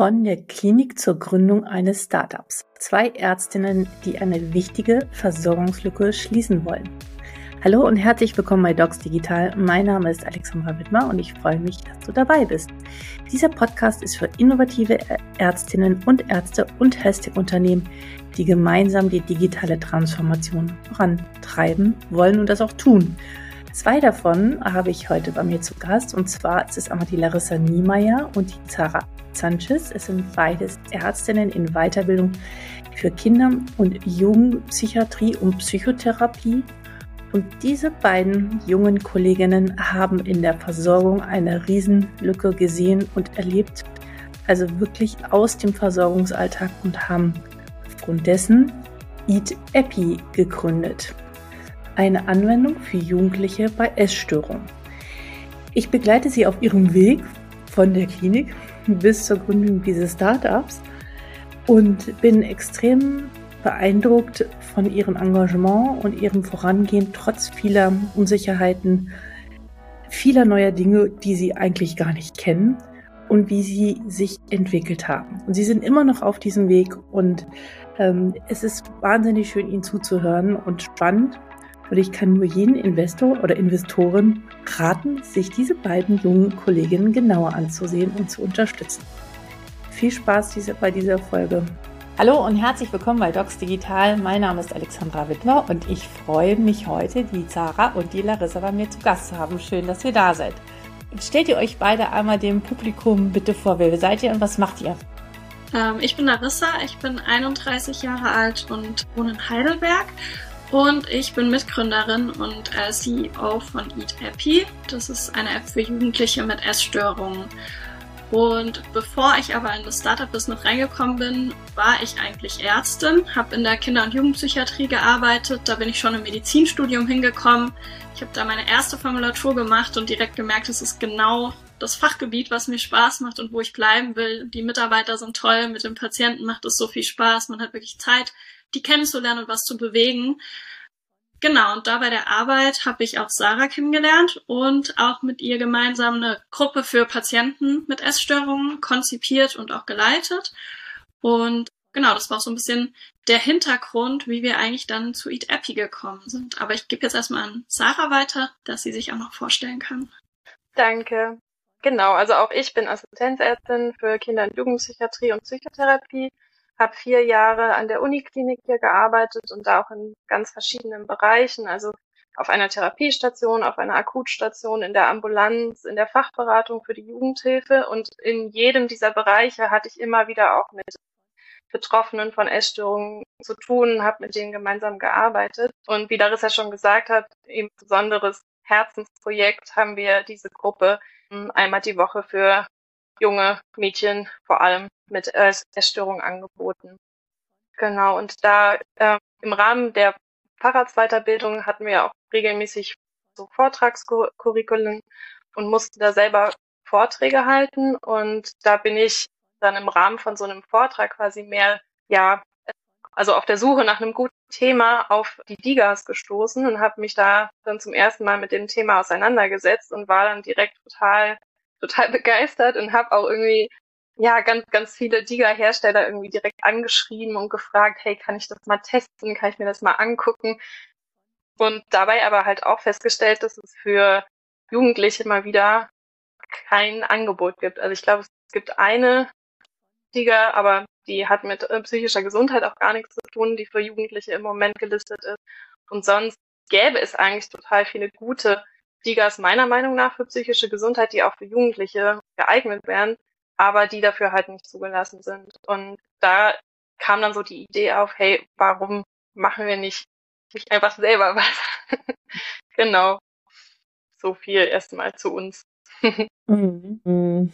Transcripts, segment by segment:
Von der Klinik zur Gründung eines Startups. Zwei Ärztinnen, die eine wichtige Versorgungslücke schließen wollen. Hallo und herzlich willkommen bei Docs Digital. Mein Name ist Alexandra Wittmer und ich freue mich, dass du dabei bist. Dieser Podcast ist für innovative Ärztinnen und Ärzte und Health-Tech-Unternehmen, die gemeinsam die digitale Transformation vorantreiben wollen und das auch tun. Zwei davon habe ich heute bei mir zu Gast und zwar ist es einmal die Larissa Niemeyer und die Zara Sanchez. Es sind beides Ärztinnen in Weiterbildung für Kinder- und Jugendpsychiatrie und Psychotherapie. Und diese beiden jungen Kolleginnen haben in der Versorgung eine Riesenlücke gesehen und erlebt, also wirklich aus dem Versorgungsalltag und haben aufgrund dessen Eat Epi gegründet eine Anwendung für Jugendliche bei Essstörungen. Ich begleite Sie auf Ihrem Weg von der Klinik bis zur Gründung dieses Startups und bin extrem beeindruckt von Ihrem Engagement und Ihrem Vorangehen trotz vieler Unsicherheiten, vieler neuer Dinge, die Sie eigentlich gar nicht kennen und wie Sie sich entwickelt haben. Und Sie sind immer noch auf diesem Weg und ähm, es ist wahnsinnig schön, Ihnen zuzuhören und spannend. Und ich kann nur jeden Investor oder Investoren raten, sich diese beiden jungen Kolleginnen genauer anzusehen und zu unterstützen. Viel Spaß bei dieser Folge. Hallo und herzlich willkommen bei Docs Digital. Mein Name ist Alexandra Wittmer und ich freue mich heute, die Sarah und die Larissa bei mir zu Gast zu haben. Schön, dass ihr da seid. Stellt ihr euch beide einmal dem Publikum bitte vor. Wer seid ihr und was macht ihr? Ähm, ich bin Larissa, ich bin 31 Jahre alt und wohne in Heidelberg und ich bin Mitgründerin und äh, CEO von Eat Happy. Das ist eine App für Jugendliche mit Essstörungen. Und bevor ich aber in das Startup-Business reingekommen bin, war ich eigentlich Ärztin, habe in der Kinder- und Jugendpsychiatrie gearbeitet. Da bin ich schon im Medizinstudium hingekommen. Ich habe da meine erste Formulatur gemacht und direkt gemerkt, es ist genau das Fachgebiet, was mir Spaß macht und wo ich bleiben will. Die Mitarbeiter sind toll, mit den Patienten macht es so viel Spaß, man hat wirklich Zeit, die kennenzulernen und was zu bewegen. Genau, und da bei der Arbeit habe ich auch Sarah kennengelernt und auch mit ihr gemeinsam eine Gruppe für Patienten mit Essstörungen konzipiert und auch geleitet. Und genau, das war auch so ein bisschen der Hintergrund, wie wir eigentlich dann zu Eat Appy gekommen sind. Aber ich gebe jetzt erstmal an Sarah weiter, dass sie sich auch noch vorstellen kann. Danke. Genau, also auch ich bin Assistenzärztin für Kinder- und Jugendpsychiatrie und Psychotherapie habe vier Jahre an der Uniklinik hier gearbeitet und da auch in ganz verschiedenen Bereichen, also auf einer Therapiestation, auf einer Akutstation, in der Ambulanz, in der Fachberatung für die Jugendhilfe. Und in jedem dieser Bereiche hatte ich immer wieder auch mit Betroffenen von Essstörungen zu tun, habe mit denen gemeinsam gearbeitet. Und wie Larissa schon gesagt hat, eben besonderes Herzensprojekt haben wir diese Gruppe hm, einmal die Woche für junge Mädchen vor allem mit Essstörungen angeboten. Genau, und da äh, im Rahmen der Fahrradsweiterbildung hatten wir auch regelmäßig so Vortragskurriculen und mussten da selber Vorträge halten. Und da bin ich dann im Rahmen von so einem Vortrag quasi mehr, ja, also auf der Suche nach einem guten Thema auf die Digas gestoßen und habe mich da dann zum ersten Mal mit dem Thema auseinandergesetzt und war dann direkt total total begeistert und habe auch irgendwie ja ganz ganz viele Diga-Hersteller irgendwie direkt angeschrieben und gefragt, hey, kann ich das mal testen, kann ich mir das mal angucken? Und dabei aber halt auch festgestellt, dass es für Jugendliche mal wieder kein Angebot gibt. Also ich glaube, es gibt eine Diga, aber die hat mit äh, psychischer Gesundheit auch gar nichts zu tun, die für Jugendliche im Moment gelistet ist. Und sonst gäbe es eigentlich total viele gute Digas meiner Meinung nach für psychische Gesundheit, die auch für Jugendliche geeignet wären, aber die dafür halt nicht zugelassen sind. Und da kam dann so die Idee auf, hey, warum machen wir nicht, nicht einfach selber was? genau. So viel erstmal zu uns. Mhm.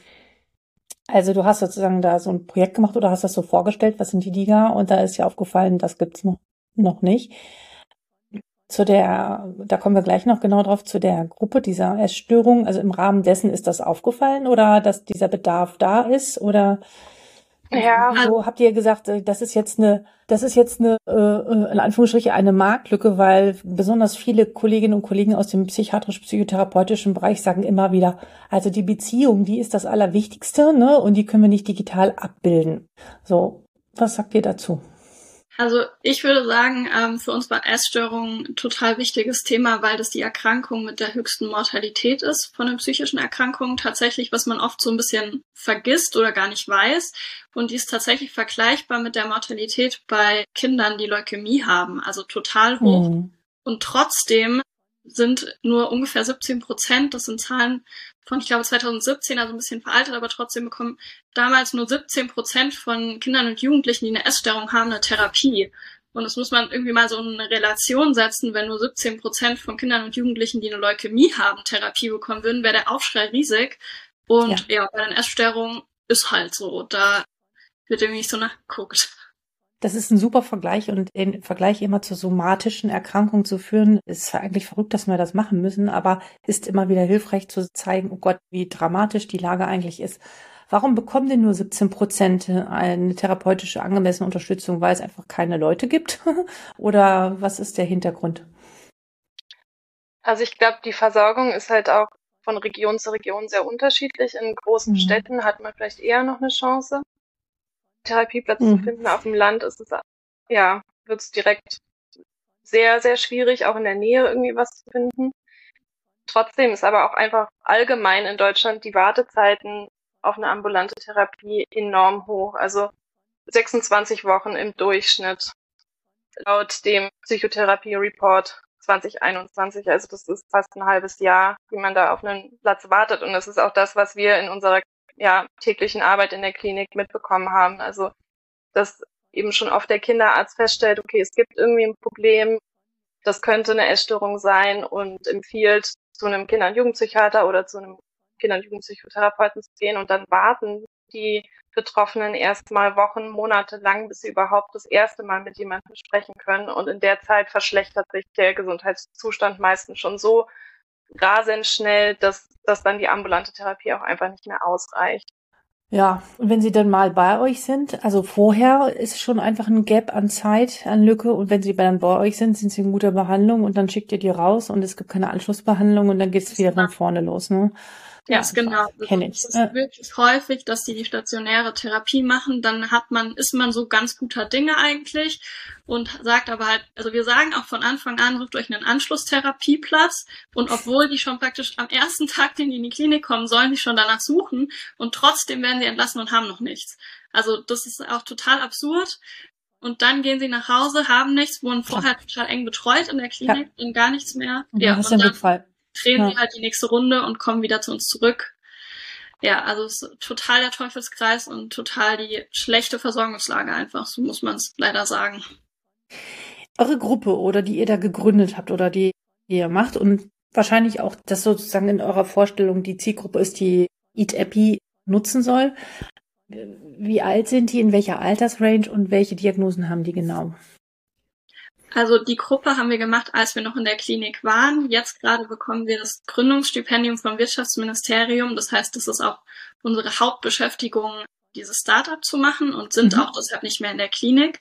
Also du hast sozusagen da so ein Projekt gemacht oder hast das so vorgestellt, was sind die Diga? Und da ist ja aufgefallen, das gibt's noch, noch nicht zu der, da kommen wir gleich noch genau drauf, zu der Gruppe dieser Essstörung. Also im Rahmen dessen ist das aufgefallen oder dass dieser Bedarf da ist oder Ja. So habt ihr gesagt, äh, das ist jetzt eine, das ist jetzt eine, äh, äh, in Anführungsstrichen eine Marktlücke, weil besonders viele Kolleginnen und Kollegen aus dem psychiatrisch-psychotherapeutischen Bereich sagen immer wieder, also die Beziehung, die ist das Allerwichtigste, ne, und die können wir nicht digital abbilden. So, was sagt ihr dazu? Also ich würde sagen, ähm, für uns war Essstörung ein total wichtiges Thema, weil das die Erkrankung mit der höchsten Mortalität ist von den psychischen Erkrankungen. Tatsächlich, was man oft so ein bisschen vergisst oder gar nicht weiß. Und die ist tatsächlich vergleichbar mit der Mortalität bei Kindern, die Leukämie haben. Also total hoch. Mhm. Und trotzdem sind nur ungefähr 17 Prozent, das sind Zahlen von, ich glaube, 2017, also ein bisschen veraltet, aber trotzdem bekommen damals nur 17 Prozent von Kindern und Jugendlichen, die eine Essstörung haben, eine Therapie. Und das muss man irgendwie mal so in eine Relation setzen, wenn nur 17 Prozent von Kindern und Jugendlichen, die eine Leukämie haben, Therapie bekommen würden, wäre der Aufschrei riesig. Und ja, ja bei den Essstörungen ist halt so. Da wird irgendwie nicht so nachgeguckt. Das ist ein super Vergleich und den Vergleich immer zur somatischen Erkrankung zu führen, ist eigentlich verrückt, dass wir das machen müssen, aber ist immer wieder hilfreich zu zeigen, oh Gott, wie dramatisch die Lage eigentlich ist. Warum bekommen denn nur 17 Prozent eine therapeutische angemessene Unterstützung, weil es einfach keine Leute gibt? Oder was ist der Hintergrund? Also ich glaube, die Versorgung ist halt auch von Region zu Region sehr unterschiedlich. In großen mhm. Städten hat man vielleicht eher noch eine Chance. Therapieplatz mhm. zu finden. Auf dem Land ist es, ja, wird es direkt sehr, sehr schwierig, auch in der Nähe irgendwie was zu finden. Trotzdem ist aber auch einfach allgemein in Deutschland die Wartezeiten auf eine ambulante Therapie enorm hoch. Also 26 Wochen im Durchschnitt laut dem Psychotherapie-Report 2021. Also das ist fast ein halbes Jahr, wie man da auf einen Platz wartet. Und das ist auch das, was wir in unserer ja, täglichen Arbeit in der Klinik mitbekommen haben. Also, dass eben schon oft der Kinderarzt feststellt, okay, es gibt irgendwie ein Problem, das könnte eine Essstörung sein und empfiehlt, zu einem Kinder- und Jugendpsychiater oder zu einem Kinder- und Jugendpsychotherapeuten zu gehen und dann warten die Betroffenen erstmal Wochen, Monate lang, bis sie überhaupt das erste Mal mit jemandem sprechen können. Und in der Zeit verschlechtert sich der Gesundheitszustand meistens schon so rasend schnell, dass, dass dann die ambulante Therapie auch einfach nicht mehr ausreicht. Ja, und wenn sie dann mal bei euch sind, also vorher ist schon einfach ein Gap an Zeit, an Lücke und wenn sie dann bei euch sind, sind sie in guter Behandlung und dann schickt ihr die raus und es gibt keine Anschlussbehandlung und dann geht es wieder von vorne los, ne? Ja, ja genau. Kenne ich. Es ist wirklich häufig, dass die die stationäre Therapie machen. Dann hat man, ist man so ganz guter Dinge eigentlich und sagt aber halt, also wir sagen auch von Anfang an, sucht euch einen Anschlusstherapieplatz und obwohl die schon praktisch am ersten Tag, den die in die Klinik kommen, sollen die schon danach suchen und trotzdem werden sie entlassen und haben noch nichts. Also das ist auch total absurd. Und dann gehen sie nach Hause, haben nichts, wurden vorher ja. total eng betreut in der Klinik ja. und gar nichts mehr. Und ja, und dann, drehen ja. sie halt die nächste Runde und kommen wieder zu uns zurück. Ja, also es ist total der Teufelskreis und total die schlechte Versorgungslage einfach, so muss man es leider sagen. Eure Gruppe oder die ihr da gegründet habt oder die ihr macht und wahrscheinlich auch das sozusagen in eurer Vorstellung die Zielgruppe ist, die Eat Epi nutzen soll. Wie alt sind die, in welcher Altersrange und welche Diagnosen haben die genau? Also die Gruppe haben wir gemacht, als wir noch in der Klinik waren. Jetzt gerade bekommen wir das Gründungsstipendium vom Wirtschaftsministerium. Das heißt, das ist auch unsere Hauptbeschäftigung, dieses Startup zu machen und sind mhm. auch deshalb nicht mehr in der Klinik.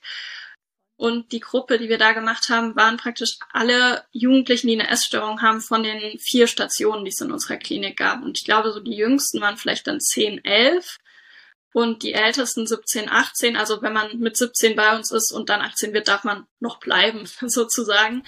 Und die Gruppe, die wir da gemacht haben, waren praktisch alle Jugendlichen, die eine Essstörung haben, von den vier Stationen, die es in unserer Klinik gab. Und ich glaube, so die jüngsten waren vielleicht dann 10, 11 und die Ältesten 17, 18. Also wenn man mit 17 bei uns ist und dann 18 wird, darf man noch bleiben, sozusagen.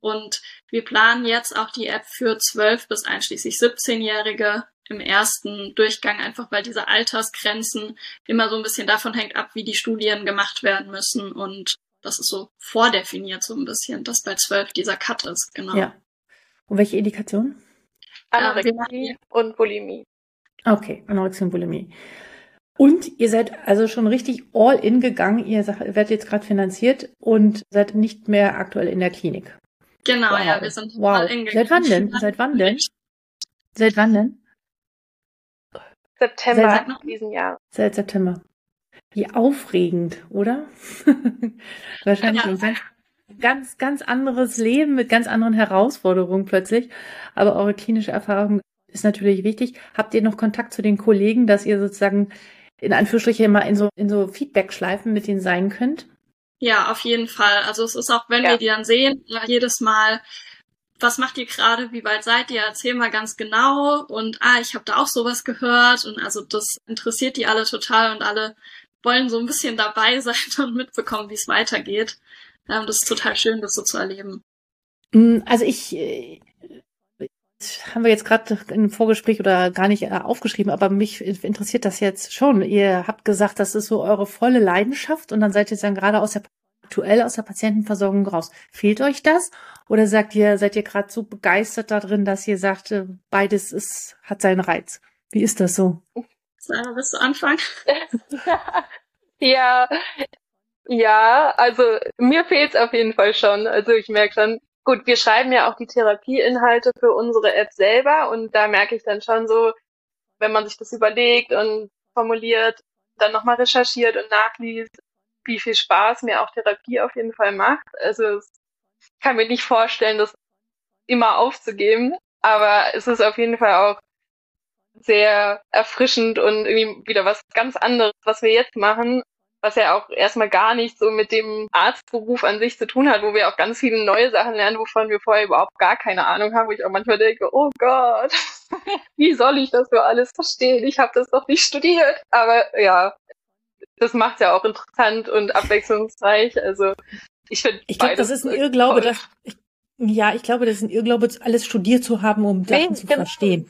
Und wir planen jetzt auch die App für 12 bis einschließlich 17-Jährige im ersten Durchgang, einfach weil diese Altersgrenzen immer so ein bisschen davon hängt ab, wie die Studien gemacht werden müssen. Und das ist so vordefiniert so ein bisschen, dass bei 12 dieser Cut ist, genau. Ja. Und welche Indikation? Anorexie und Bulimie. Okay, Anorexie und Bulimie. Und ihr seid also schon richtig all in gegangen. Ihr werdet jetzt gerade finanziert und seid nicht mehr aktuell in der Klinik. Genau, wow. ja, wir sind wow. all in gegangen. Seit wann denn? Seit wann denn? Seit wann denn? September seit, diesen Jahr. Seit September. Wie aufregend, oder? Wahrscheinlich ja. ein ganz, ganz anderes Leben mit ganz anderen Herausforderungen plötzlich. Aber eure klinische Erfahrung ist natürlich wichtig. Habt ihr noch Kontakt zu den Kollegen, dass ihr sozusagen in Anführungsstrichen immer in so, in so Feedback-Schleifen mit denen sein könnt? Ja, auf jeden Fall. Also es ist auch, wenn ja. wir die dann sehen, jedes Mal, was macht ihr gerade, wie weit seid ihr, erzähl mal ganz genau und ah, ich habe da auch sowas gehört und also das interessiert die alle total und alle wollen so ein bisschen dabei sein und mitbekommen, wie es weitergeht. Das ist total schön, das so zu erleben. Mm, also ich, äh, haben wir jetzt gerade im Vorgespräch oder gar nicht äh, aufgeschrieben, aber mich interessiert das jetzt schon. Ihr habt gesagt, das ist so eure volle Leidenschaft und dann seid ihr dann gerade aus der aktuell aus der Patientenversorgung raus. Fehlt euch das? Oder sagt ihr, seid ihr gerade so begeistert darin, dass ihr sagt, äh, beides ist, hat seinen Reiz? Wie ist das so? Sarah, willst du anfangen? ja, ja, also mir fehlt es auf jeden Fall schon. Also ich merke schon, gut, wir schreiben ja auch die Therapieinhalte für unsere App selber und da merke ich dann schon so, wenn man sich das überlegt und formuliert, dann nochmal recherchiert und nachliest, wie viel Spaß mir auch Therapie auf jeden Fall macht. Also ich kann mir nicht vorstellen, das immer aufzugeben, aber es ist auf jeden Fall auch sehr erfrischend und irgendwie wieder was ganz anderes, was wir jetzt machen was ja auch erstmal gar nicht so mit dem Arztberuf an sich zu tun hat, wo wir auch ganz viele neue Sachen lernen, wovon wir vorher überhaupt gar keine Ahnung haben, wo ich auch manchmal denke, oh Gott, wie soll ich das so alles verstehen? Ich habe das doch nicht studiert. Aber ja, das macht ja auch interessant und abwechslungsreich. Also ich finde Ich glaube, das ist ein Irrglaube, dass ich, ja, ich glaube, das ist ein Irrglaube, alles studiert zu haben, um Sachen nee, zu genau. verstehen.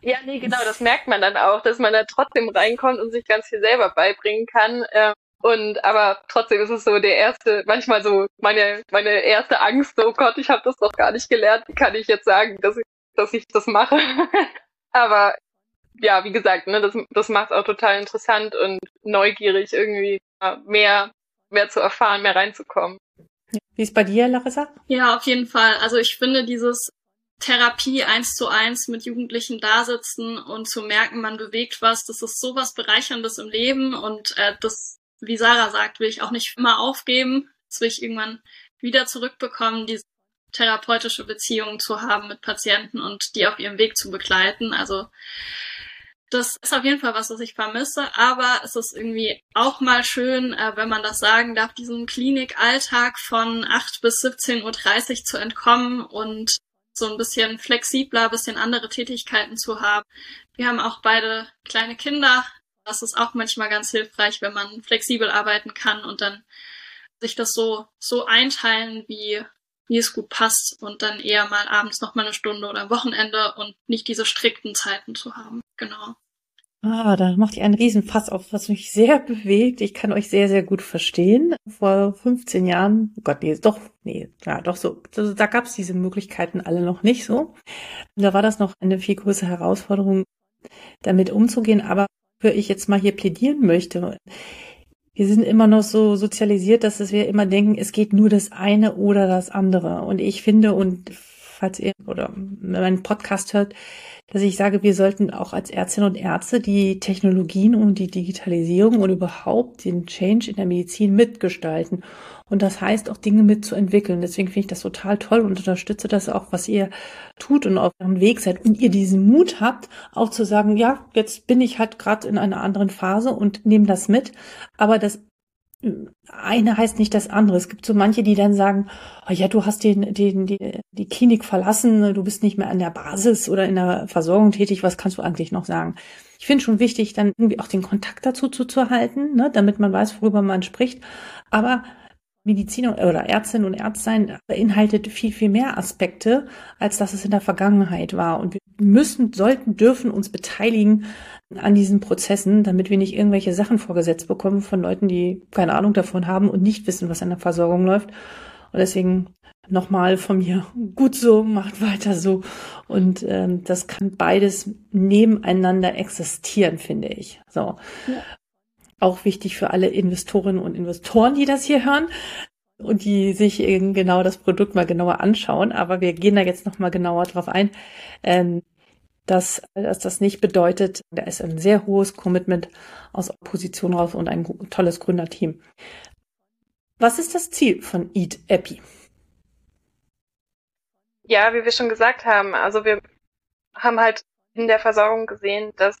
Ja, nee, genau, das merkt man dann auch, dass man da trotzdem reinkommt und sich ganz viel selber beibringen kann. Ähm, und aber trotzdem ist es so der erste, manchmal so meine meine erste Angst, oh Gott, ich habe das doch gar nicht gelernt. Wie kann ich jetzt sagen, dass ich, dass ich das mache? aber ja, wie gesagt, ne, das, das macht auch total interessant und neugierig, irgendwie mehr, mehr zu erfahren, mehr reinzukommen. Wie ist bei dir, Larissa? Ja, auf jeden Fall. Also ich finde dieses Therapie eins zu eins mit Jugendlichen dasitzen und zu merken, man bewegt was, das ist sowas Bereicherndes im Leben und äh, das wie Sarah sagt, will ich auch nicht immer aufgeben. Das will ich irgendwann wieder zurückbekommen, diese therapeutische Beziehung zu haben mit Patienten und die auf ihrem Weg zu begleiten. Also das ist auf jeden Fall was, was ich vermisse, aber es ist irgendwie auch mal schön, äh, wenn man das sagen darf, diesem Klinikalltag von 8 bis 17.30 Uhr zu entkommen und so ein bisschen flexibler, bisschen andere Tätigkeiten zu haben. Wir haben auch beide kleine Kinder, das ist auch manchmal ganz hilfreich, wenn man flexibel arbeiten kann und dann sich das so, so einteilen, wie, wie es gut passt und dann eher mal abends noch mal eine Stunde oder am Wochenende und nicht diese strikten Zeiten zu haben. Genau. Ah, da macht ihr einen Riesenfass auf, was mich sehr bewegt. Ich kann euch sehr, sehr gut verstehen. Vor 15 Jahren, oh Gott, nee, doch, nee, ja, doch so, also, da gab es diese Möglichkeiten alle noch nicht so. Da war das noch eine viel größere Herausforderung, damit umzugehen. Aber für ich jetzt mal hier plädieren möchte. Wir sind immer noch so sozialisiert, dass wir immer denken, es geht nur das eine oder das andere. Und ich finde, und falls ihr oder meinen Podcast hört, dass ich sage, wir sollten auch als Ärztinnen und Ärzte die Technologien und die Digitalisierung und überhaupt den Change in der Medizin mitgestalten. Und das heißt auch Dinge mitzuentwickeln. Deswegen finde ich das total toll und unterstütze das auch, was ihr tut und auf eurem Weg seid. Und ihr diesen Mut habt, auch zu sagen, ja, jetzt bin ich halt gerade in einer anderen Phase und nehme das mit. Aber das eine heißt nicht das andere. Es gibt so manche, die dann sagen, oh ja, du hast den, den, die, die Klinik verlassen, du bist nicht mehr an der Basis oder in der Versorgung tätig, was kannst du eigentlich noch sagen? Ich finde schon wichtig, dann irgendwie auch den Kontakt dazu zu, zu halten, ne, damit man weiß, worüber man spricht. Aber Medizin oder Ärztin und Ärztsein beinhaltet viel, viel mehr Aspekte, als dass es in der Vergangenheit war. Und wir müssen, sollten, dürfen uns beteiligen an diesen Prozessen, damit wir nicht irgendwelche Sachen vorgesetzt bekommen von Leuten, die keine Ahnung davon haben und nicht wissen, was in der Versorgung läuft. Und deswegen nochmal von mir, gut so, macht weiter so. Und ähm, das kann beides nebeneinander existieren, finde ich. So. Ja. Auch wichtig für alle Investorinnen und Investoren, die das hier hören und die sich genau das Produkt mal genauer anschauen. Aber wir gehen da jetzt noch mal genauer drauf ein, ähm, dass, dass das nicht bedeutet, da ist ein sehr hohes Commitment aus Opposition raus und ein tolles Gründerteam. Was ist das Ziel von Eat Epi? Ja, wie wir schon gesagt haben, also wir haben halt in der Versorgung gesehen, dass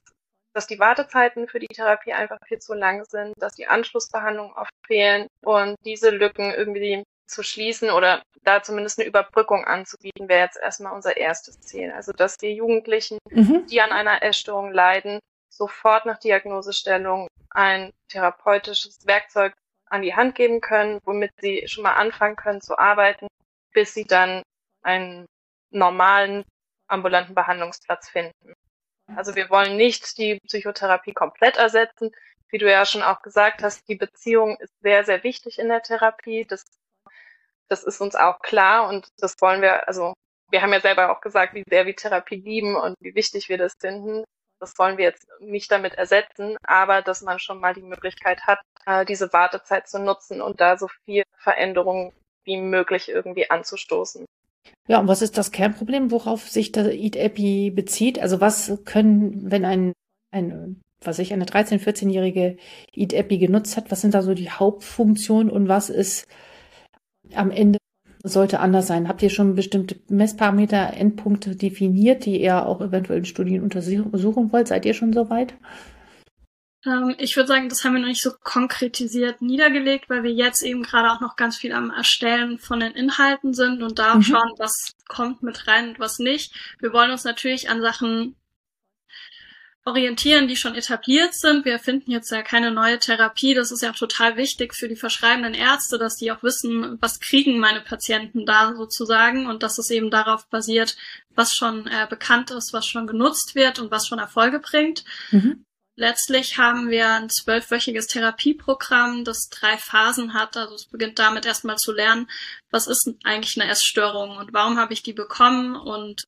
dass die Wartezeiten für die Therapie einfach viel zu lang sind, dass die Anschlussbehandlungen oft fehlen und diese Lücken irgendwie zu schließen oder da zumindest eine Überbrückung anzubieten, wäre jetzt erstmal unser erstes Ziel. Also dass die Jugendlichen, mhm. die an einer Essstörung leiden, sofort nach Diagnosestellung ein therapeutisches Werkzeug an die Hand geben können, womit sie schon mal anfangen können zu arbeiten, bis sie dann einen normalen ambulanten Behandlungsplatz finden. Also wir wollen nicht die Psychotherapie komplett ersetzen. Wie du ja schon auch gesagt hast, die Beziehung ist sehr, sehr wichtig in der Therapie. Das, das ist uns auch klar und das wollen wir, also wir haben ja selber auch gesagt, wie sehr wir Therapie lieben und wie wichtig wir das finden. Das wollen wir jetzt nicht damit ersetzen, aber dass man schon mal die Möglichkeit hat, äh, diese Wartezeit zu nutzen und da so viel Veränderung wie möglich irgendwie anzustoßen. Ja, und was ist das Kernproblem, worauf sich der EAT-Epi bezieht? Also was können, wenn ein, ein was ich, eine 13-, 14-jährige EAT-Epi genutzt hat, was sind da so die Hauptfunktionen und was ist am Ende sollte anders sein? Habt ihr schon bestimmte Messparameter, Endpunkte definiert, die ihr auch eventuell in Studien untersuchen wollt? Seid ihr schon soweit? Ähm, ich würde sagen, das haben wir noch nicht so konkretisiert niedergelegt, weil wir jetzt eben gerade auch noch ganz viel am Erstellen von den Inhalten sind und da mhm. schauen, was kommt mit rein und was nicht. Wir wollen uns natürlich an Sachen orientieren, die schon etabliert sind. Wir finden jetzt ja keine neue Therapie. Das ist ja auch total wichtig für die verschreibenden Ärzte, dass die auch wissen, was kriegen meine Patienten da sozusagen und dass es eben darauf basiert, was schon äh, bekannt ist, was schon genutzt wird und was schon Erfolge bringt. Mhm. Letztlich haben wir ein zwölfwöchiges Therapieprogramm, das drei Phasen hat. Also es beginnt damit erstmal zu lernen, was ist eigentlich eine Essstörung und warum habe ich die bekommen und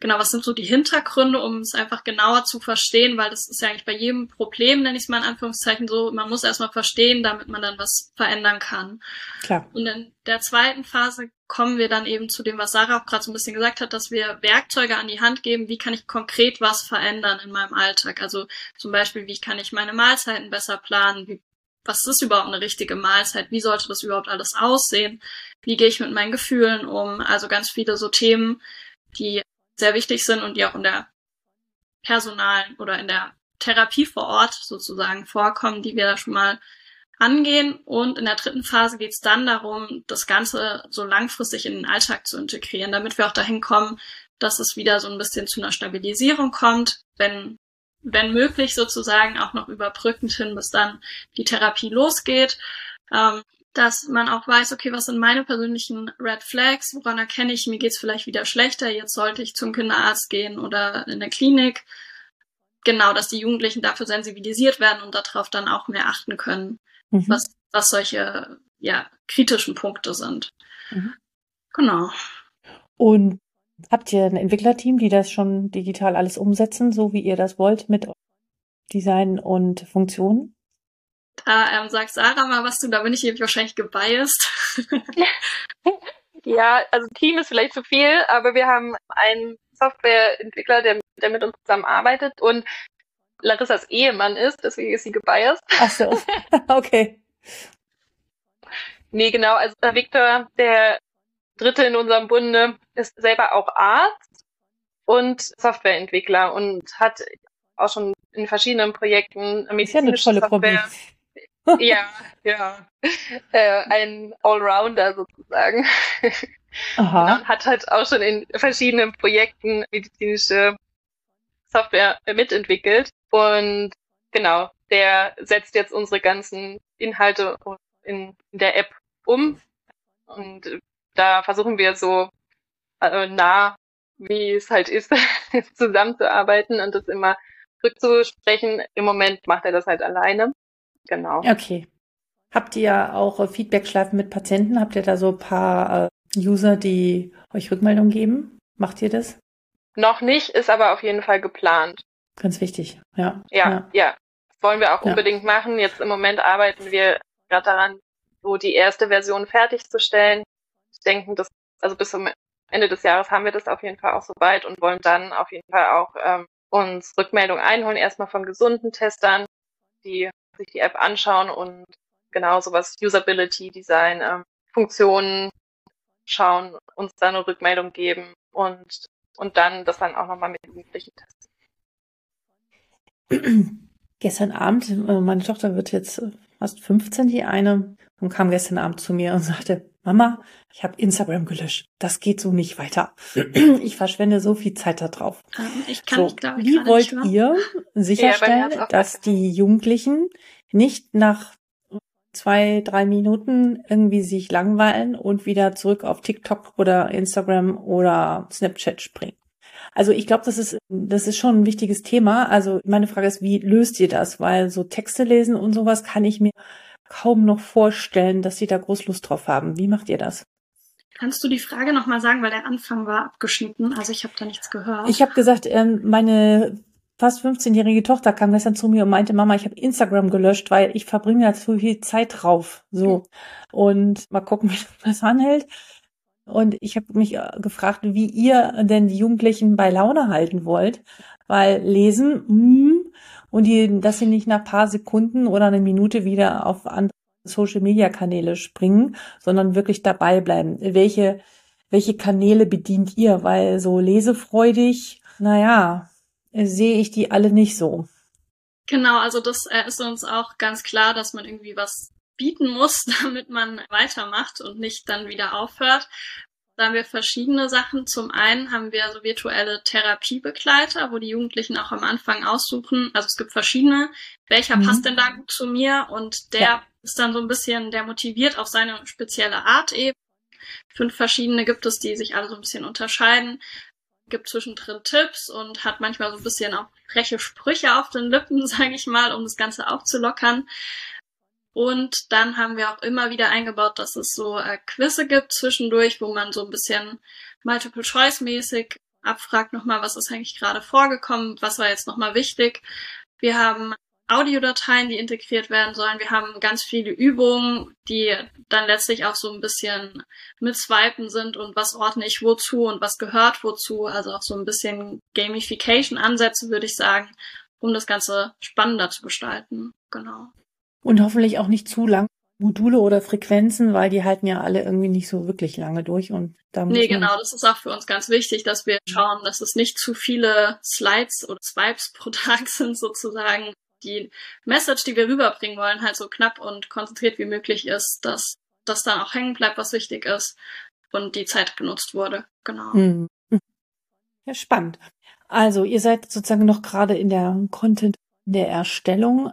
genau, was sind so die Hintergründe, um es einfach genauer zu verstehen, weil das ist ja eigentlich bei jedem Problem, nenne ich es mal in Anführungszeichen so, man muss erstmal verstehen, damit man dann was verändern kann. Klar. Und in der zweiten Phase kommen wir dann eben zu dem, was Sarah auch gerade so ein bisschen gesagt hat, dass wir Werkzeuge an die Hand geben, wie kann ich konkret was verändern in meinem Alltag. Also zum Beispiel, wie kann ich meine Mahlzeiten besser planen, wie was ist überhaupt eine richtige Mahlzeit? Wie sollte das überhaupt alles aussehen? Wie gehe ich mit meinen Gefühlen um? Also ganz viele so Themen, die sehr wichtig sind und die auch in der personalen oder in der Therapie vor Ort sozusagen vorkommen, die wir da schon mal angehen. Und in der dritten Phase geht es dann darum, das Ganze so langfristig in den Alltag zu integrieren, damit wir auch dahin kommen, dass es wieder so ein bisschen zu einer Stabilisierung kommt, wenn, wenn möglich sozusagen auch noch überbrückend hin, bis dann die Therapie losgeht. Ähm, dass man auch weiß, okay, was sind meine persönlichen Red Flags, woran erkenne ich, mir geht's vielleicht wieder schlechter, jetzt sollte ich zum Kinderarzt gehen oder in der Klinik. Genau, dass die Jugendlichen dafür sensibilisiert werden und darauf dann auch mehr achten können, mhm. was, was solche ja, kritischen Punkte sind. Mhm. Genau. Und habt ihr ein Entwicklerteam, die das schon digital alles umsetzen, so wie ihr das wollt, mit Design und Funktionen? Da ähm, sagt Sarah mal was zu, da bin ich eben wahrscheinlich gebiased. ja, also Team ist vielleicht zu viel, aber wir haben einen Softwareentwickler, der, der mit uns zusammenarbeitet und Larissas Ehemann ist, deswegen ist sie gebiased. Ach so, okay. Nee, genau, also der Victor, der Dritte in unserem Bunde, ist selber auch Arzt und Softwareentwickler und hat auch schon in verschiedenen Projekten medizinische ja Software. Kombi ja, ja. Äh, ein Allrounder sozusagen. Aha. Genau, hat halt auch schon in verschiedenen Projekten medizinische Software mitentwickelt. Und genau, der setzt jetzt unsere ganzen Inhalte in, in der App um. Und da versuchen wir so äh, nah, wie es halt ist, zusammenzuarbeiten und das immer rückzusprechen. Im Moment macht er das halt alleine. Genau. Okay. Habt ihr auch äh, Feedback-Schleifen mit Patienten? Habt ihr da so ein paar äh, User, die euch Rückmeldung geben? Macht ihr das? Noch nicht, ist aber auf jeden Fall geplant. Ganz wichtig, ja. Ja, ja. ja. Das wollen wir auch ja. unbedingt machen. Jetzt im Moment arbeiten wir gerade daran, so die erste Version fertigzustellen. Ich denke, dass, also bis zum Ende des Jahres haben wir das auf jeden Fall auch soweit und wollen dann auf jeden Fall auch ähm, uns Rückmeldung einholen, erstmal von gesunden Testern, die sich die App anschauen und genau sowas Usability, Design, äh, Funktionen schauen, uns dann eine Rückmeldung geben und, und dann das dann auch nochmal mit Jugendlichen testen. Gestern Abend, äh, meine Tochter wird jetzt fast 15, die eine, und kam gestern Abend zu mir und sagte, Mama, ich habe Instagram gelöscht. Das geht so nicht weiter. Ich verschwende so viel Zeit da drauf. Ähm, ich kann, so, glaube ich, wie wollt ihr sicherstellen, ja, dass die Jugendlichen nicht nach zwei, drei Minuten irgendwie sich langweilen und wieder zurück auf TikTok oder Instagram oder Snapchat springen? Also ich glaube, das ist, das ist schon ein wichtiges Thema. Also meine Frage ist, wie löst ihr das? Weil so Texte lesen und sowas kann ich mir kaum noch vorstellen, dass sie da groß Lust drauf haben. Wie macht ihr das? Kannst du die Frage nochmal sagen, weil der Anfang war abgeschnitten, also ich habe da nichts gehört. Ich habe gesagt, ähm, meine fast 15-jährige Tochter kam gestern zu mir und meinte, Mama, ich habe Instagram gelöscht, weil ich verbringe da zu viel Zeit drauf. So. Und mal gucken, wie das anhält. Und ich habe mich äh, gefragt, wie ihr denn die Jugendlichen bei Laune halten wollt. Weil lesen, mm, und die, dass sie nicht nach paar Sekunden oder eine Minute wieder auf andere Social Media Kanäle springen, sondern wirklich dabei bleiben. Welche, welche Kanäle bedient ihr? Weil so lesefreudig, naja, sehe ich die alle nicht so. Genau, also das äh, ist uns auch ganz klar, dass man irgendwie was bieten muss, damit man weitermacht und nicht dann wieder aufhört. Da haben wir verschiedene Sachen. Zum einen haben wir so virtuelle Therapiebegleiter, wo die Jugendlichen auch am Anfang aussuchen. Also es gibt verschiedene. Welcher mhm. passt denn da gut zu mir? Und der ja. ist dann so ein bisschen, der motiviert auf seine spezielle Art eben. Fünf verschiedene gibt es, die sich alle so ein bisschen unterscheiden. Gibt zwischendrin Tipps und hat manchmal so ein bisschen auch freche Sprüche auf den Lippen, sage ich mal, um das Ganze aufzulockern. Und dann haben wir auch immer wieder eingebaut, dass es so äh, Quizze gibt zwischendurch, wo man so ein bisschen Multiple-Choice-mäßig abfragt nochmal, was ist eigentlich gerade vorgekommen, was war jetzt nochmal wichtig. Wir haben Audiodateien, die integriert werden sollen. Wir haben ganz viele Übungen, die dann letztlich auch so ein bisschen mit Swipen sind und was ordne ich wozu und was gehört wozu. Also auch so ein bisschen Gamification-Ansätze, würde ich sagen, um das Ganze spannender zu gestalten. Genau. Und hoffentlich auch nicht zu lang Module oder Frequenzen, weil die halten ja alle irgendwie nicht so wirklich lange durch und da Nee, genau, das ist auch für uns ganz wichtig, dass wir schauen, dass es nicht zu viele Slides oder Swipes pro Tag sind sozusagen. Die Message, die wir rüberbringen wollen, halt so knapp und konzentriert wie möglich ist, dass das dann auch hängen bleibt, was wichtig ist und die Zeit genutzt wurde. Genau. Hm. Ja, spannend. Also, ihr seid sozusagen noch gerade in der Content der Erstellung.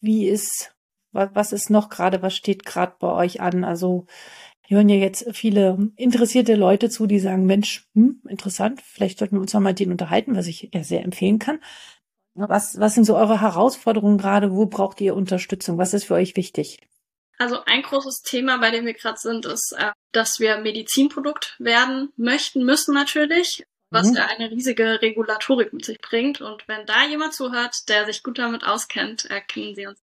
Wie ist was ist noch gerade, was steht gerade bei euch an? Also hören ja jetzt viele interessierte Leute zu, die sagen, Mensch, hm, interessant, vielleicht sollten wir uns noch mal den unterhalten, was ich ja sehr empfehlen kann. Was, was sind so eure Herausforderungen gerade? Wo braucht ihr Unterstützung? Was ist für euch wichtig? Also ein großes Thema, bei dem wir gerade sind, ist, äh, dass wir Medizinprodukt werden möchten, müssen natürlich, was mhm. ja eine riesige Regulatorik mit sich bringt. Und wenn da jemand zuhört, der sich gut damit auskennt, können Sie uns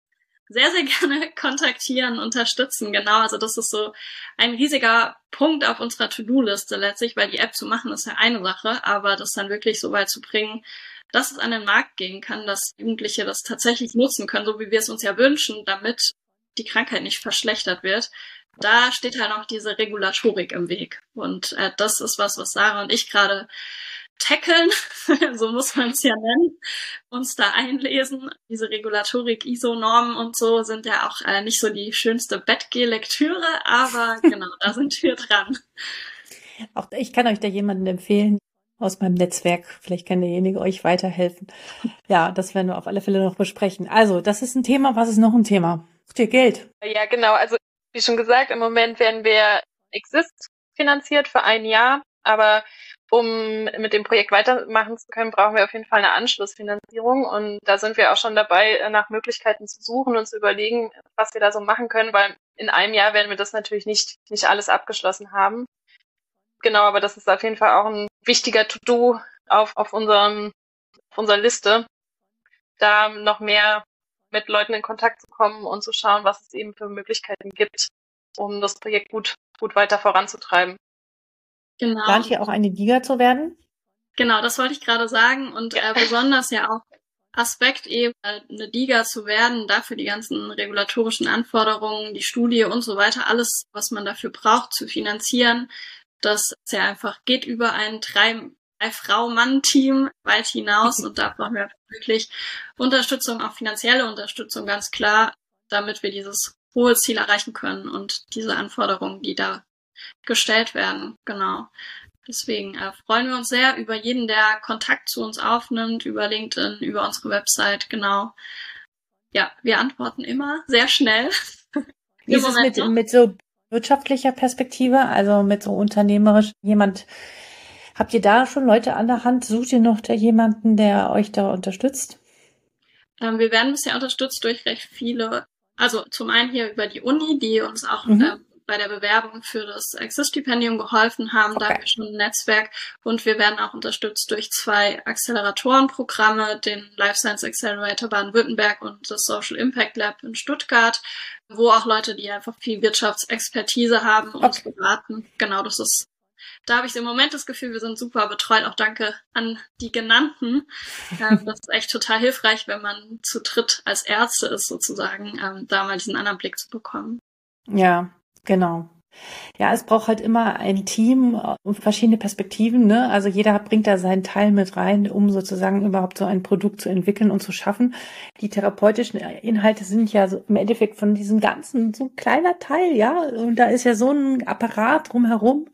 sehr, sehr gerne kontaktieren, unterstützen. Genau, also das ist so ein riesiger Punkt auf unserer To-Do-Liste letztlich, weil die App zu machen ist ja eine Sache, aber das dann wirklich so weit zu bringen, dass es an den Markt gehen kann, dass Jugendliche das tatsächlich nutzen können, so wie wir es uns ja wünschen, damit die Krankheit nicht verschlechtert wird. Da steht halt noch diese Regulatorik im Weg. Und äh, das ist was, was Sarah und ich gerade tackeln, so muss man es ja nennen, uns da einlesen. Diese Regulatorik, ISO-Normen und so sind ja auch äh, nicht so die schönste Bettgeh-Lektüre, aber genau, da sind wir dran. Auch ich kann euch da jemanden empfehlen aus meinem Netzwerk. Vielleicht kann derjenige euch weiterhelfen. Ja, das werden wir auf alle Fälle noch besprechen. Also, das ist ein Thema. Was ist noch ein Thema? Habt ihr Geld? Ja, genau. Also, wie schon gesagt, im Moment werden wir Exist finanziert für ein Jahr, aber um mit dem Projekt weitermachen zu können, brauchen wir auf jeden Fall eine Anschlussfinanzierung. Und da sind wir auch schon dabei, nach Möglichkeiten zu suchen und zu überlegen, was wir da so machen können, weil in einem Jahr werden wir das natürlich nicht, nicht alles abgeschlossen haben. Genau, aber das ist auf jeden Fall auch ein wichtiger To-Do auf, auf, unserem, auf unserer Liste, da noch mehr mit Leuten in Kontakt zu kommen und zu schauen, was es eben für Möglichkeiten gibt, um das Projekt gut, gut weiter voranzutreiben. Genau. Plant ihr auch eine Liga zu werden? Genau, das wollte ich gerade sagen. Und äh, besonders ja auch Aspekt eben, äh, eine Liga zu werden, dafür die ganzen regulatorischen Anforderungen, die Studie und so weiter, alles, was man dafür braucht, zu finanzieren, das ja einfach geht über ein drei ein Frau-Mann-Team weit hinaus und da brauchen wir wirklich Unterstützung, auch finanzielle Unterstützung, ganz klar, damit wir dieses hohe Ziel erreichen können und diese Anforderungen, die da gestellt werden, genau. Deswegen äh, freuen wir uns sehr über jeden, der Kontakt zu uns aufnimmt, über LinkedIn, über unsere Website, genau. Ja, wir antworten immer sehr schnell. Wie ist es mit, mit so wirtschaftlicher Perspektive, also mit so unternehmerisch jemand, habt ihr da schon Leute an der Hand? Sucht ihr noch da jemanden, der euch da unterstützt? Ähm, wir werden bisher unterstützt durch recht viele, also zum einen hier über die Uni, die uns auch mhm. äh, bei der Bewerbung für das Access-Stipendium geholfen haben. Okay. Da haben wir schon ein Netzwerk und wir werden auch unterstützt durch zwei Acceleratorenprogramme, den Life Science Accelerator Baden-Württemberg und das Social Impact Lab in Stuttgart, wo auch Leute, die einfach viel Wirtschaftsexpertise haben, uns okay. beraten. Genau, das ist da habe ich im Moment das Gefühl, wir sind super betreut. Auch danke an die genannten. Ähm, das ist echt total hilfreich, wenn man zu dritt als Ärzte ist, sozusagen, ähm, da mal diesen anderen Blick zu bekommen. Ja, Genau. Ja, es braucht halt immer ein Team und verschiedene Perspektiven. Ne? Also jeder bringt da seinen Teil mit rein, um sozusagen überhaupt so ein Produkt zu entwickeln und zu schaffen. Die therapeutischen Inhalte sind ja so im Endeffekt von diesem ganzen so ein kleiner Teil, ja. Und da ist ja so ein Apparat drumherum,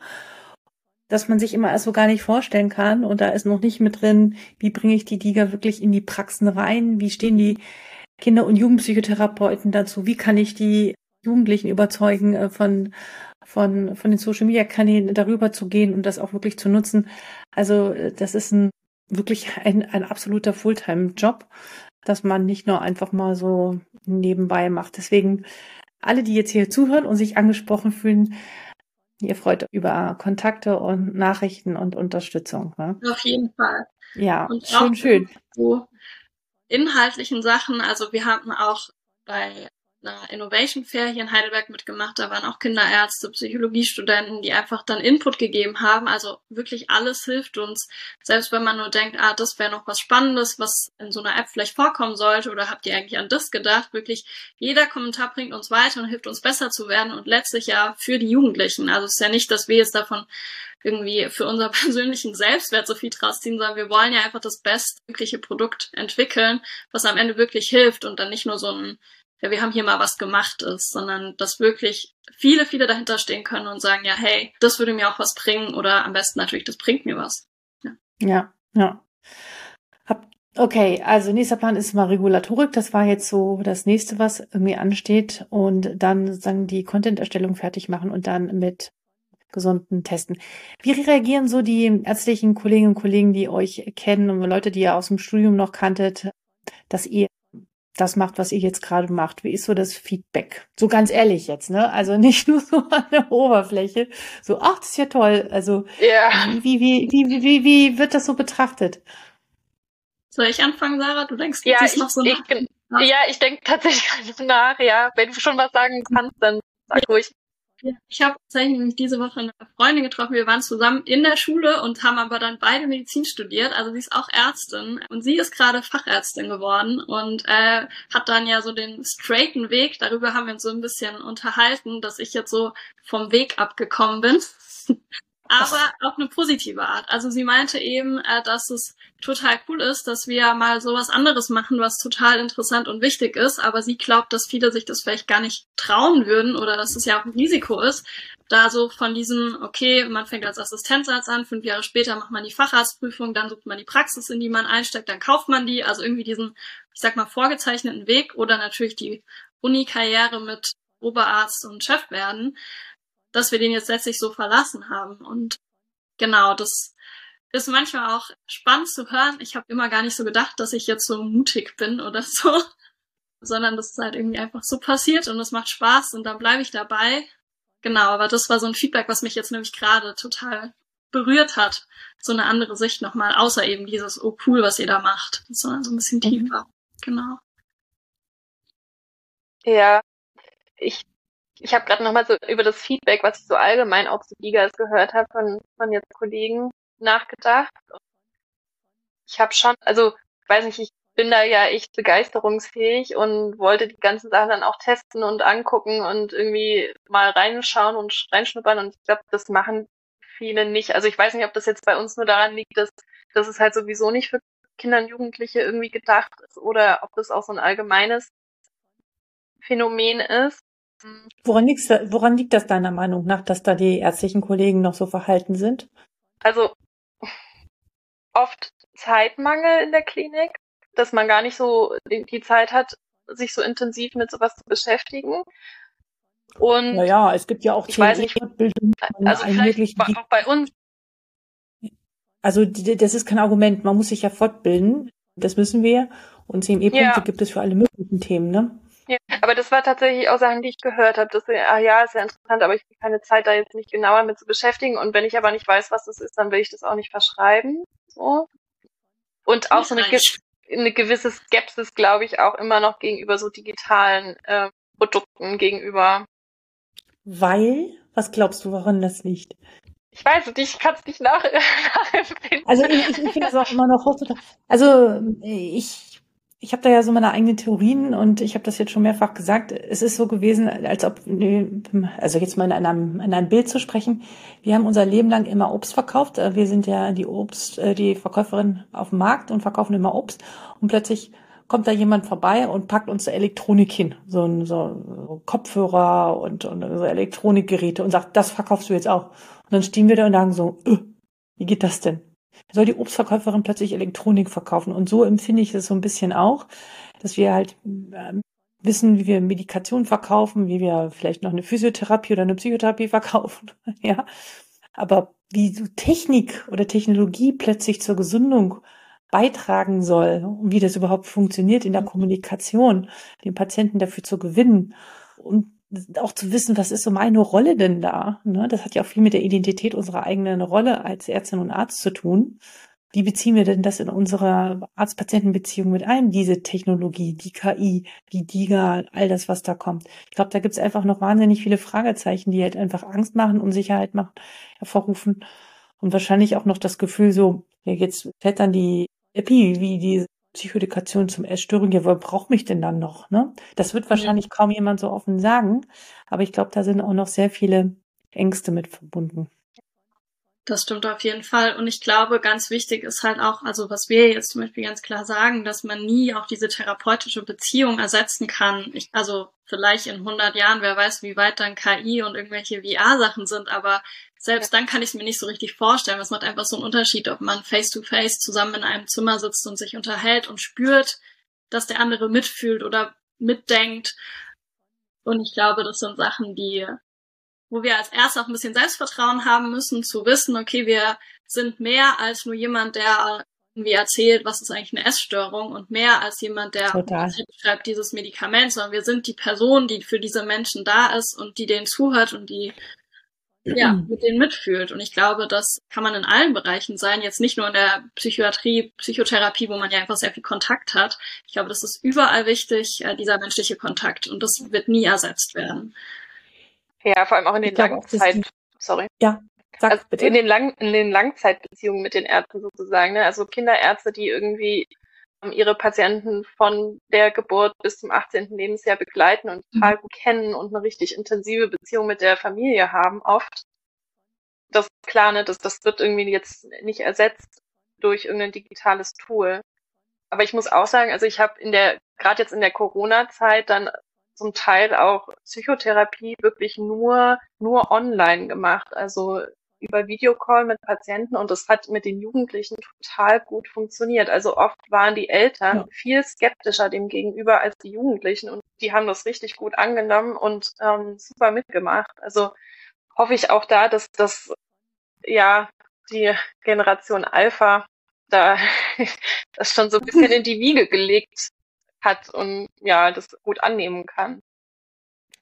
dass man sich immer erst so gar nicht vorstellen kann. Und da ist noch nicht mit drin, wie bringe ich die Diga wirklich in die Praxen rein? Wie stehen die Kinder- und Jugendpsychotherapeuten dazu? Wie kann ich die Jugendlichen überzeugen, äh, von, von, von den Social Media Kanälen darüber zu gehen und das auch wirklich zu nutzen. Also äh, das ist ein wirklich ein, ein absoluter Fulltime-Job, dass man nicht nur einfach mal so nebenbei macht. Deswegen alle, die jetzt hier zuhören und sich angesprochen fühlen, ihr freut über Kontakte und Nachrichten und Unterstützung. Ne? Auf jeden Fall. Ja, und schön, schön. So inhaltlichen Sachen. Also wir haben auch bei einer Innovation Fair hier in Heidelberg mitgemacht. Da waren auch Kinderärzte, Psychologiestudenten, die einfach dann Input gegeben haben. Also wirklich alles hilft uns. Selbst wenn man nur denkt, ah, das wäre noch was Spannendes, was in so einer App vielleicht vorkommen sollte oder habt ihr eigentlich an das gedacht? Wirklich jeder Kommentar bringt uns weiter und hilft uns besser zu werden und letztlich ja für die Jugendlichen. Also es ist ja nicht, dass wir jetzt davon irgendwie für unser persönlichen Selbstwert so viel draus ziehen, sondern wir wollen ja einfach das bestmögliche Produkt entwickeln, was am Ende wirklich hilft und dann nicht nur so ein ja, wir haben hier mal was gemacht ist, sondern dass wirklich viele, viele dahinter stehen können und sagen, ja, hey, das würde mir auch was bringen oder am besten natürlich, das bringt mir was. Ja, ja. ja. Hab, okay, also nächster Plan ist mal Regulatorik. Das war jetzt so das nächste, was irgendwie ansteht und dann sozusagen die Content-Erstellung fertig machen und dann mit gesunden testen. Wie reagieren so die ärztlichen Kolleginnen und Kollegen, die euch kennen und Leute, die ihr aus dem Studium noch kanntet, dass ihr das macht, was ihr jetzt gerade macht? Wie ist so das Feedback? So ganz ehrlich jetzt, ne? Also nicht nur so an der Oberfläche. So, ach, das ist ja toll. Also, ja. wie, wie, wie, wie, wie, wie wird das so betrachtet? Soll ich anfangen, Sarah? Du denkst, du ja, ich, noch so ich, nach. Ja, ich denke tatsächlich nach, ja. Wenn du schon was sagen kannst, dann sag ruhig. Ich habe tatsächlich diese Woche eine Freundin getroffen. Wir waren zusammen in der Schule und haben aber dann beide Medizin studiert. Also sie ist auch Ärztin und sie ist gerade Fachärztin geworden und äh, hat dann ja so den straighten Weg. Darüber haben wir uns so ein bisschen unterhalten, dass ich jetzt so vom Weg abgekommen bin aber auf eine positive Art. Also sie meinte eben, äh, dass es total cool ist, dass wir mal sowas anderes machen, was total interessant und wichtig ist, aber sie glaubt, dass viele sich das vielleicht gar nicht trauen würden oder dass es ja auch ein Risiko ist, da so von diesem, okay, man fängt als Assistenzarzt an, fünf Jahre später macht man die Facharztprüfung, dann sucht man die Praxis, in die man einsteckt, dann kauft man die, also irgendwie diesen, ich sag mal, vorgezeichneten Weg oder natürlich die Uni-Karriere mit Oberarzt und Chef werden dass wir den jetzt letztlich so verlassen haben. Und genau, das ist manchmal auch spannend zu hören. Ich habe immer gar nicht so gedacht, dass ich jetzt so mutig bin oder so, sondern das ist halt irgendwie einfach so passiert und es macht Spaß und dann bleibe ich dabei. Genau, aber das war so ein Feedback, was mich jetzt nämlich gerade total berührt hat. So eine andere Sicht nochmal, außer eben dieses, oh cool, was ihr da macht, sondern so ein bisschen mhm. tiefer. Genau. Ja, ich ich habe gerade nochmal so über das Feedback, was ich so allgemein auch zu Gigas gehört habe von, von jetzt Kollegen nachgedacht. Ich habe schon, also weiß nicht, ich bin da ja echt begeisterungsfähig und wollte die ganzen Sachen dann auch testen und angucken und irgendwie mal reinschauen und reinschnuppern und ich glaube, das machen viele nicht. Also ich weiß nicht, ob das jetzt bei uns nur daran liegt, dass, dass es halt sowieso nicht für Kinder und Jugendliche irgendwie gedacht ist oder ob das auch so ein allgemeines Phänomen ist. Woran, liegt's, woran liegt das deiner Meinung nach, dass da die ärztlichen Kollegen noch so verhalten sind? Also oft Zeitmangel in der Klinik, dass man gar nicht so die Zeit hat, sich so intensiv mit sowas zu beschäftigen. Und naja, es gibt ja auch ich weiß nicht, also vielleicht auch bei uns. Also das ist kein Argument. Man muss sich ja fortbilden. Das müssen wir. Und CME-Punkte ja. gibt es für alle möglichen Themen, ne? Ja, aber das war tatsächlich auch Sachen, die ich gehört habe. Das, ah ja, ist ja interessant, aber ich habe keine Zeit, da jetzt nicht genauer mit zu beschäftigen. Und wenn ich aber nicht weiß, was das ist, dann will ich das auch nicht verschreiben. So. Und auch so eine, eine gewisse Skepsis, glaube ich, auch immer noch gegenüber so digitalen äh, Produkten gegenüber. Weil? Was glaubst du, woran das liegt? Ich weiß es nicht, ich kann es nicht nach nachempfinden. Also ich, ich finde das auch immer noch heutzutage. Also ich ich habe da ja so meine eigenen Theorien und ich habe das jetzt schon mehrfach gesagt. Es ist so gewesen, als ob, also jetzt mal in einem, in einem Bild zu sprechen. Wir haben unser Leben lang immer Obst verkauft. Äh, wir sind ja die Obst, äh, die Verkäuferin auf dem Markt und verkaufen immer Obst. Und plötzlich kommt da jemand vorbei und packt uns Elektronik hin, so, ein, so Kopfhörer und, und so Elektronikgeräte und sagt, das verkaufst du jetzt auch. Und dann stehen wir da und sagen so, öh, wie geht das denn? Soll die Obstverkäuferin plötzlich Elektronik verkaufen. Und so empfinde ich es so ein bisschen auch, dass wir halt äh, wissen, wie wir Medikation verkaufen, wie wir vielleicht noch eine Physiotherapie oder eine Psychotherapie verkaufen. ja. Aber wie so Technik oder Technologie plötzlich zur Gesundung beitragen soll und wie das überhaupt funktioniert in der Kommunikation, den Patienten dafür zu gewinnen und auch zu wissen, was ist so meine Rolle denn da? Ne? Das hat ja auch viel mit der Identität unserer eigenen Rolle als Ärztin und Arzt zu tun. Wie beziehen wir denn das in unserer Arzt-Patienten-Beziehung mit ein, diese Technologie, die KI, die DIGA, all das, was da kommt? Ich glaube, da gibt es einfach noch wahnsinnig viele Fragezeichen, die halt einfach Angst machen, Unsicherheit machen, hervorrufen und wahrscheinlich auch noch das Gefühl so, ja, jetzt fällt dann die Epi, wie die Psychoedikation zum Essstörung, ja, wer braucht mich denn dann noch? Ne? Das wird wahrscheinlich kaum jemand so offen sagen, aber ich glaube, da sind auch noch sehr viele Ängste mit verbunden. Das stimmt auf jeden Fall. Und ich glaube, ganz wichtig ist halt auch, also was wir jetzt zum Beispiel ganz klar sagen, dass man nie auch diese therapeutische Beziehung ersetzen kann. Ich, also vielleicht in 100 Jahren, wer weiß, wie weit dann KI und irgendwelche VR-Sachen sind, aber selbst dann kann ich es mir nicht so richtig vorstellen. Es macht einfach so einen Unterschied, ob man face-to-face -face zusammen in einem Zimmer sitzt und sich unterhält und spürt, dass der andere mitfühlt oder mitdenkt. Und ich glaube, das sind Sachen, die, wo wir als erstes auch ein bisschen Selbstvertrauen haben müssen, zu wissen, okay, wir sind mehr als nur jemand, der irgendwie erzählt, was ist eigentlich eine Essstörung und mehr als jemand, der schreibt dieses Medikament, sondern wir sind die Person, die für diese Menschen da ist und die denen zuhört und die ja, mit denen mitfühlt. Und ich glaube, das kann man in allen Bereichen sein, jetzt nicht nur in der Psychiatrie, Psychotherapie, wo man ja einfach sehr viel Kontakt hat. Ich glaube, das ist überall wichtig, äh, dieser menschliche Kontakt. Und das wird nie ersetzt werden. Ja, vor allem auch in den Langzeit, sorry. Ja. Sag also bitte. In den, Lang in den Langzeitbeziehungen mit den Ärzten sozusagen, ne? Also Kinderärzte, die irgendwie ihre Patienten von der Geburt bis zum 18. Lebensjahr begleiten und total mhm. gut kennen und eine richtig intensive Beziehung mit der Familie haben, oft. Das ist klar, ne, das, das wird irgendwie jetzt nicht ersetzt durch irgendein digitales Tool. Aber ich muss auch sagen, also ich habe in der, gerade jetzt in der Corona-Zeit dann zum Teil auch Psychotherapie wirklich nur, nur online gemacht. Also über Videocall mit Patienten und das hat mit den Jugendlichen total gut funktioniert. Also oft waren die Eltern ja. viel skeptischer dem gegenüber als die Jugendlichen und die haben das richtig gut angenommen und ähm, super mitgemacht. Also hoffe ich auch da, dass das ja die Generation Alpha da das schon so ein bisschen in die Wiege gelegt hat und ja, das gut annehmen kann.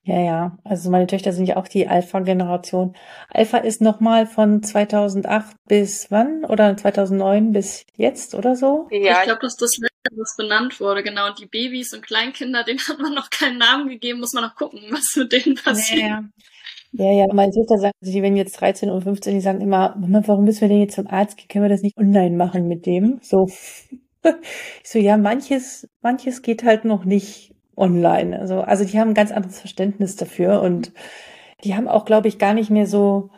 Ja, ja. Also meine Töchter sind ja auch die Alpha-Generation. Alpha ist nochmal von 2008 bis wann? Oder 2009 bis jetzt oder so? Ja. Ich glaube, dass das letzte, was benannt wurde, genau. Und die Babys und Kleinkinder, denen hat man noch keinen Namen gegeben, muss man noch gucken, was mit denen passiert. Ja, ja. Ja, ja, meine Töchter sagen, die werden jetzt 13 und 15, die sagen immer, Mama, warum müssen wir denn jetzt zum Arzt gehen? Können wir das nicht online machen mit dem? So. Ich so, ja, manches, manches geht halt noch nicht online. Also, also die haben ein ganz anderes Verständnis dafür und die haben auch, glaube ich, gar nicht mehr so,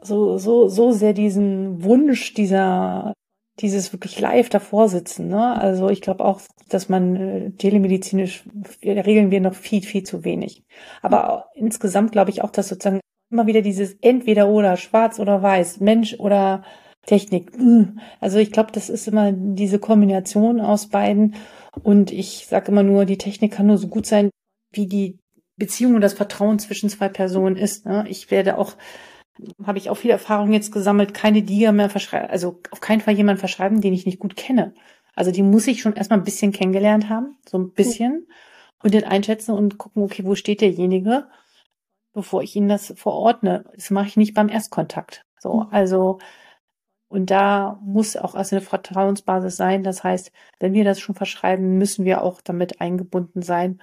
so, so, so sehr diesen Wunsch dieser, dieses wirklich live davor sitzen. Ne? Also ich glaube auch, dass man äh, telemedizinisch regeln wir noch viel, viel zu wenig. Aber insgesamt glaube ich auch, dass sozusagen immer wieder dieses entweder oder schwarz oder weiß, Mensch oder Technik. Also ich glaube, das ist immer diese Kombination aus beiden. Und ich sage immer nur, die Technik kann nur so gut sein, wie die Beziehung und das Vertrauen zwischen zwei Personen ist. Ne? Ich werde auch, habe ich auch viel Erfahrung jetzt gesammelt, keine Diga mehr verschreiben, also auf keinen Fall jemanden verschreiben, den ich nicht gut kenne. Also die muss ich schon erstmal ein bisschen kennengelernt haben, so ein bisschen, und den einschätzen und gucken, okay, wo steht derjenige, bevor ich ihn das verordne. Das mache ich nicht beim Erstkontakt. So, mhm. also und da muss auch also eine Vertrauensbasis sein. Das heißt, wenn wir das schon verschreiben, müssen wir auch damit eingebunden sein.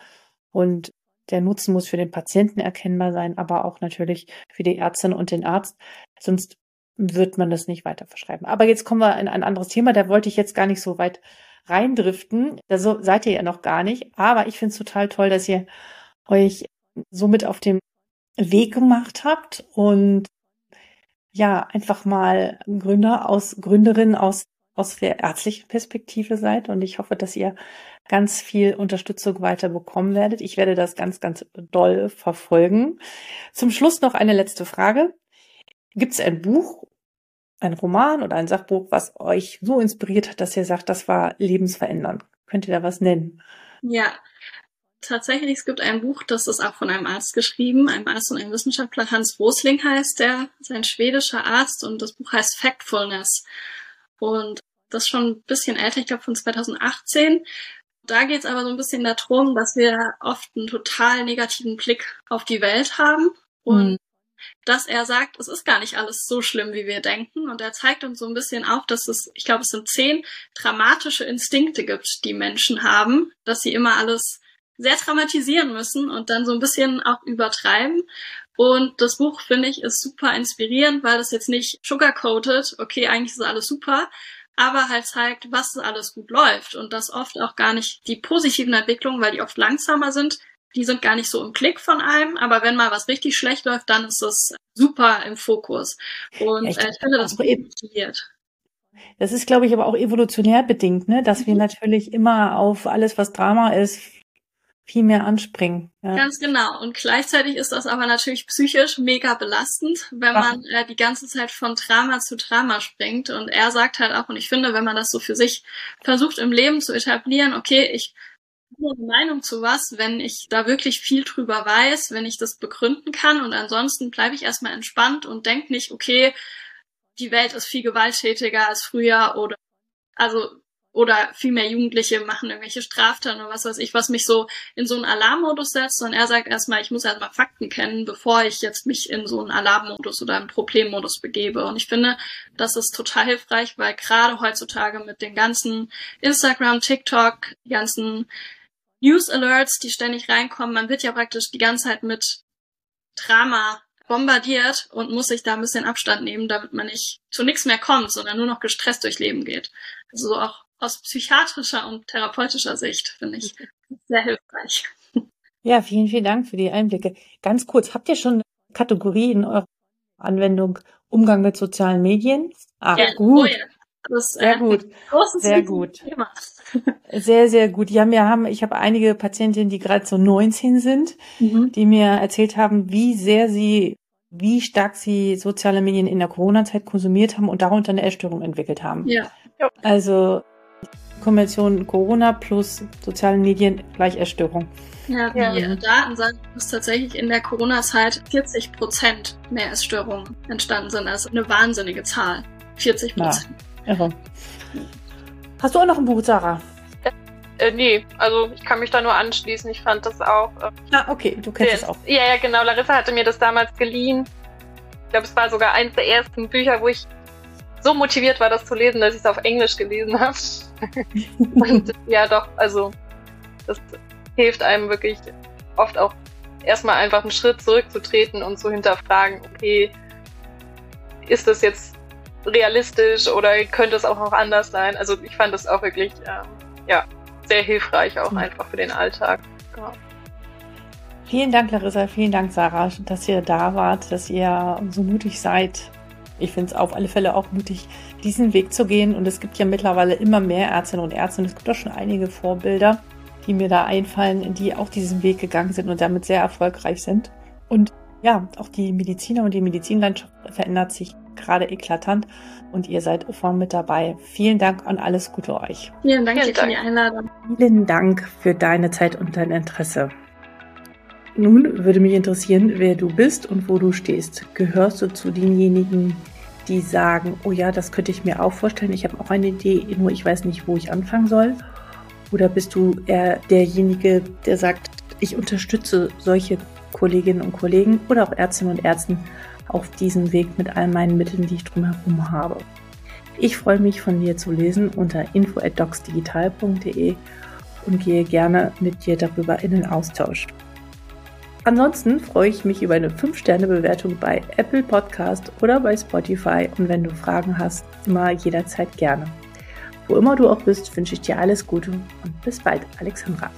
Und der Nutzen muss für den Patienten erkennbar sein, aber auch natürlich für die Ärztin und den Arzt. Sonst wird man das nicht weiter verschreiben. Aber jetzt kommen wir in ein anderes Thema. Da wollte ich jetzt gar nicht so weit reindriften. Da seid ihr ja noch gar nicht. Aber ich finde es total toll, dass ihr euch somit auf dem Weg gemacht habt und ja, einfach mal Gründer aus, Gründerin aus, aus der ärztlichen Perspektive seid. Und ich hoffe, dass ihr ganz viel Unterstützung weiter bekommen werdet. Ich werde das ganz, ganz doll verfolgen. Zum Schluss noch eine letzte Frage. Gibt es ein Buch, ein Roman oder ein Sachbuch, was euch so inspiriert hat, dass ihr sagt, das war lebensverändernd? Könnt ihr da was nennen? Ja, tatsächlich, es gibt ein Buch, das ist auch von einem Arzt geschrieben, einem Arzt und einem Wissenschaftler, Hans Rosling heißt der, ist ein schwedischer Arzt und das Buch heißt Factfulness. Und das ist schon ein bisschen älter, ich glaube von 2018. Da geht es aber so ein bisschen darum, dass wir oft einen total negativen Blick auf die Welt haben und mhm. dass er sagt, es ist gar nicht alles so schlimm, wie wir denken. Und er zeigt uns so ein bisschen auf, dass es, ich glaube, es sind zehn dramatische Instinkte gibt, die Menschen haben, dass sie immer alles sehr dramatisieren müssen und dann so ein bisschen auch übertreiben. Und das Buch, finde ich, ist super inspirierend, weil das jetzt nicht sugarcoated, okay, eigentlich ist alles super, aber halt zeigt, was alles gut läuft und dass oft auch gar nicht die positiven Entwicklungen, weil die oft langsamer sind, die sind gar nicht so im Klick von einem, aber wenn mal was richtig schlecht läuft, dann ist es super im Fokus. Und ja, ich, äh, ich finde das motiviert. Das ist, glaube ich, aber auch evolutionär bedingt, ne? dass mhm. wir natürlich immer auf alles, was Drama ist, viel mehr anspringen. Ja. Ganz genau. Und gleichzeitig ist das aber natürlich psychisch mega belastend, wenn man äh, die ganze Zeit von Drama zu Drama springt. Und er sagt halt auch, und ich finde, wenn man das so für sich versucht im Leben zu etablieren, okay, ich habe eine Meinung zu was, wenn ich da wirklich viel drüber weiß, wenn ich das begründen kann und ansonsten bleibe ich erstmal entspannt und denke nicht, okay, die Welt ist viel gewalttätiger als früher oder also oder viel mehr Jugendliche machen irgendwelche Straftaten oder was weiß ich, was mich so in so einen Alarmmodus setzt. Und er sagt erstmal, ich muss erstmal Fakten kennen, bevor ich jetzt mich in so einen Alarmmodus oder einen Problemmodus begebe. Und ich finde, das ist total hilfreich, weil gerade heutzutage mit den ganzen Instagram, TikTok, die ganzen News Alerts, die ständig reinkommen, man wird ja praktisch die ganze Zeit mit Drama bombardiert und muss sich da ein bisschen Abstand nehmen, damit man nicht zu nichts mehr kommt, sondern nur noch gestresst durch Leben geht. Also auch aus psychiatrischer und therapeutischer Sicht finde ich sehr hilfreich. Ja, vielen, vielen Dank für die Einblicke. Ganz kurz, habt ihr schon eine Kategorie in eurer Anwendung Umgang mit sozialen Medien? Ah, ja, gut. Oh ja. Das, sehr äh, gut. Sehr gut. Thema. Sehr, sehr gut. Ja, wir haben, ich habe einige Patientinnen, die gerade so 19 sind, mhm. die mir erzählt haben, wie sehr sie, wie stark sie soziale Medien in der Corona-Zeit konsumiert haben und darunter eine Essstörung entwickelt haben. Ja. Also Kombination Corona plus soziale Medien gleich Erstörung. Ja, die ja. Daten sagen, dass tatsächlich in der Corona-Zeit 40 Prozent mehr Essstörungen entstanden sind. Also eine wahnsinnige Zahl. 40 Prozent. Ja, irre. Hast du auch noch ein Buch, Sarah? Äh, nee, also ich kann mich da nur anschließen. Ich fand das auch. Äh, ah, okay, du kennst es auch. Ja, ja, genau. Larissa hatte mir das damals geliehen. Ich glaube, es war sogar eines der ersten Bücher, wo ich so motiviert war, das zu lesen, dass ich es auf Englisch gelesen habe. und ja, doch, also das hilft einem wirklich oft auch erstmal einfach einen Schritt zurückzutreten und zu hinterfragen, okay, ist das jetzt realistisch oder könnte es auch noch anders sein? Also ich fand das auch wirklich ähm, ja, sehr hilfreich, auch mhm. einfach für den Alltag. Ja. Vielen Dank, Larissa, vielen Dank, Sarah, dass ihr da wart, dass ihr so mutig seid, ich finde es auf alle Fälle auch mutig, diesen Weg zu gehen. Und es gibt ja mittlerweile immer mehr Ärztinnen und Ärzte und es gibt auch schon einige Vorbilder, die mir da einfallen, die auch diesen Weg gegangen sind und damit sehr erfolgreich sind. Und ja, auch die Mediziner und die Medizinlandschaft verändert sich gerade eklatant und ihr seid vorne mit dabei. Vielen Dank und alles Gute euch. Vielen Dank Vielen für die Einladung. Vielen Dank für deine Zeit und dein Interesse. Nun würde mich interessieren, wer du bist und wo du stehst. Gehörst du zu denjenigen, die sagen, oh ja, das könnte ich mir auch vorstellen, ich habe auch eine Idee, nur ich weiß nicht, wo ich anfangen soll? Oder bist du eher derjenige, der sagt, ich unterstütze solche Kolleginnen und Kollegen oder auch Ärztinnen und Ärzten auf diesem Weg mit all meinen Mitteln, die ich drumherum habe? Ich freue mich von dir zu lesen unter info@docsdigital.de und gehe gerne mit dir darüber in den Austausch. Ansonsten freue ich mich über eine 5-Sterne-Bewertung bei Apple Podcast oder bei Spotify und wenn du Fragen hast, immer jederzeit gerne. Wo immer du auch bist, wünsche ich dir alles Gute und bis bald, Alexandra.